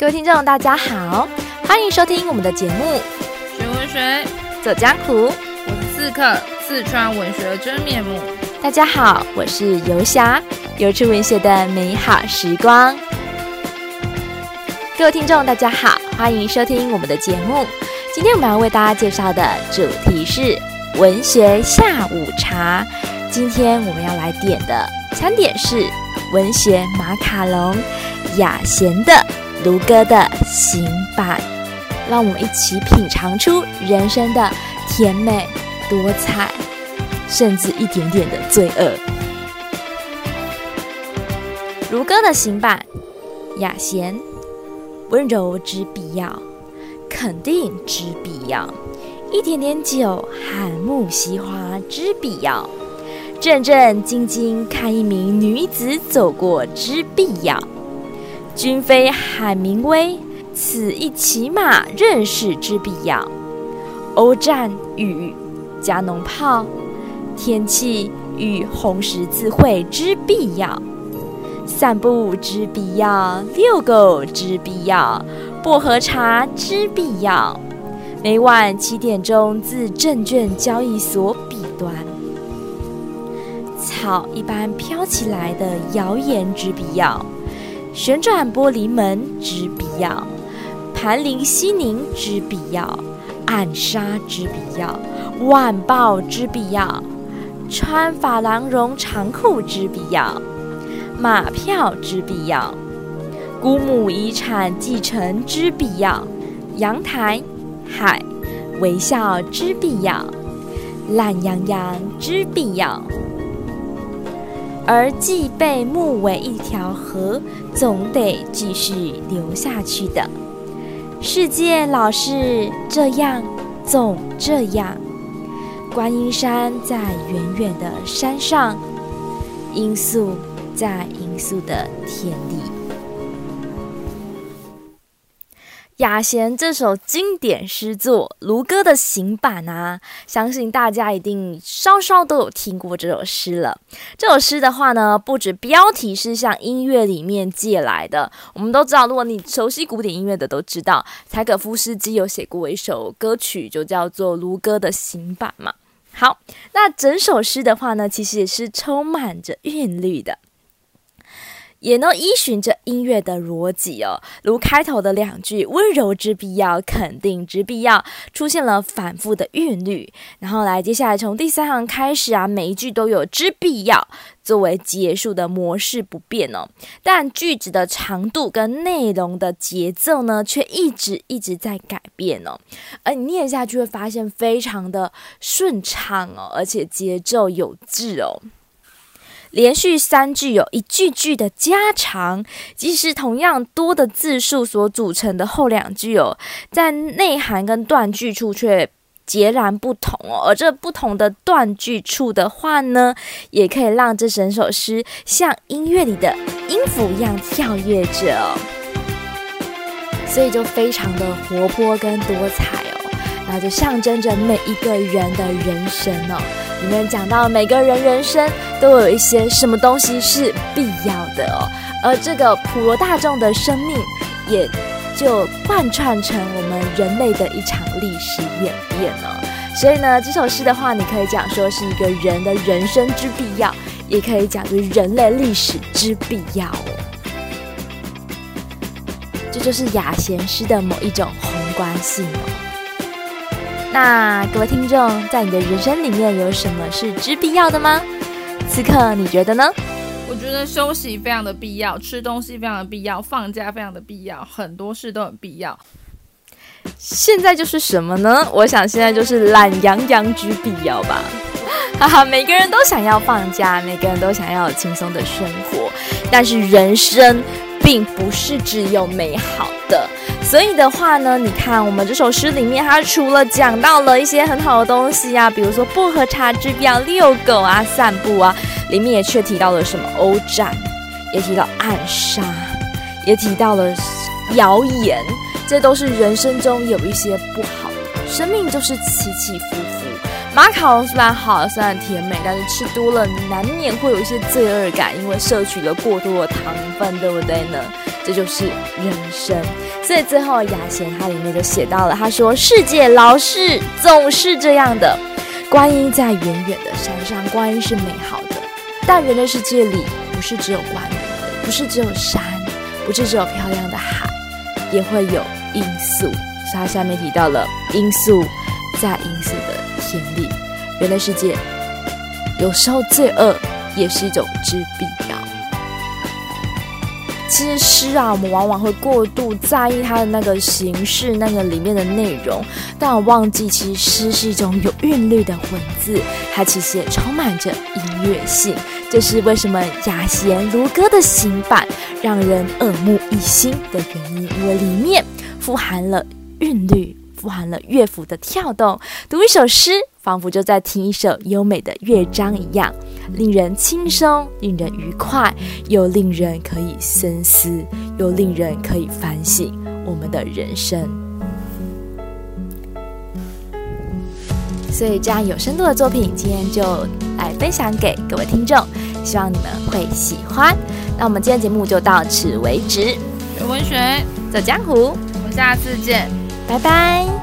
各位听众，大家好，欢迎收听我们的节目《学文学走江湖》。我是刺客，四川文学的真面目。大家好，我是游侠，游出文学的美好时光。各位听众，大家好，欢迎收听我们的节目。今天我们要为大家介绍的主题是文学下午茶。今天我们要来点的餐点是文学马卡龙雅贤的卢哥的行板，让我们一起品尝出人生的甜美多彩，甚至一点点的罪恶。卢哥的行板，雅贤，温柔之必要。肯定之必要，一点点酒，含木西花之必要，正正经经看一名女子走过之必要，君非海明威，此一骑马认识之必要，欧战与加农炮，天气与红十字会之必要，散步之必要，遛狗之必要。薄荷茶之必要，每晚七点钟自证券交易所彼端，草一般飘起来的谣言之必要，旋转玻璃门之必要，盘灵西宁之必要，暗杀之必要，晚报之必要，穿法郎绒长裤之必要，马票之必要。姑母遗产继承之必要，阳台、海、微笑之必要，懒洋洋之必要，而既被目为一条河，总得继续流下去的。世界老是这样，总这样。观音山在远远的山上，罂粟在罂粟的田里。雅贤这首经典诗作《卢歌的行板》啊，相信大家一定稍稍都有听过这首诗了。这首诗的话呢，不止标题是向音乐里面借来的，我们都知道，如果你熟悉古典音乐的都知道，柴可夫斯基有写过一首歌曲，就叫做《卢歌的行板》嘛。好，那整首诗的话呢，其实也是充满着韵律的。也能依循着音乐的逻辑哦，如开头的两句“温柔之必要，肯定之必要”出现了反复的韵律，然后来接下来从第三行开始啊，每一句都有“之必要”作为结束的模式不变哦，但句子的长度跟内容的节奏呢，却一直一直在改变哦，而你念下去会发现非常的顺畅哦，而且节奏有致哦。连续三句有一句句的加长，即使同样多的字数所组成的后两句哦，在内涵跟断句处却截然不同哦。而这不同的断句处的话呢，也可以让这整首诗像音乐里的音符一样跳跃着哦，所以就非常的活泼跟多彩哦，那就象征着每一个人的人生哦。里面讲到每个人人生都有一些什么东西是必要的哦，而这个普罗大众的生命也就贯穿成我们人类的一场历史演变哦。所以呢，这首诗的话，你可以讲说是一个人的人生之必要，也可以讲是人类历史之必要哦。这就是雅贤诗的某一种宏观性。那各位听众，在你的人生里面有什么是之必要的吗？此刻，你觉得呢？我觉得休息非常的必要，吃东西非常的必要，放假非常的必要，很多事都很必要。现在就是什么呢？我想现在就是懒洋洋之必要吧。哈哈，每个人都想要放假，每个人都想要有轻松的生活，但是人生并不是只有美好的。所以的话呢，你看我们这首诗里面，它除了讲到了一些很好的东西啊，比如说薄荷茶之必要、遛狗啊、散步啊，里面也却提到了什么欧战，也提到暗杀，也提到了谣言，这都是人生中有一些不好的。生命就是起起伏伏，马卡龙虽然好，虽然甜美，但是吃多了难免会有一些罪恶感，因为摄取了过多的糖分，对不对呢？这就是人生。所以最后雅贤他里面就写到了，他说：“世界老是总是这样的，观音在远远的山上，观音是美好的，但人类世界里不是只有观音，不是只有山，不是只有漂亮的海，也会有罂粟。”所以他下面提到了罂粟，在罂粟的田里，人类世界有时候罪恶也是一种之必要。其实诗啊，我们往往会过度在意它的那个形式，那个里面的内容，但我忘记，其实诗是一种有韵律的文字，它其实也充满着音乐性。这是为什么雅贤如歌的行板让人耳目一新的原因，因为里面富含了韵律，富含了乐府的跳动，读一首诗，仿佛就在听一首优美的乐章一样。令人轻松，令人愉快，又令人可以深思，又令人可以反省我们的人生。所以，这样有深度的作品，今天就来分享给各位听众，希望你们会喜欢。那我们今天节目就到此为止。有文学，走江湖，我们下次见，拜拜。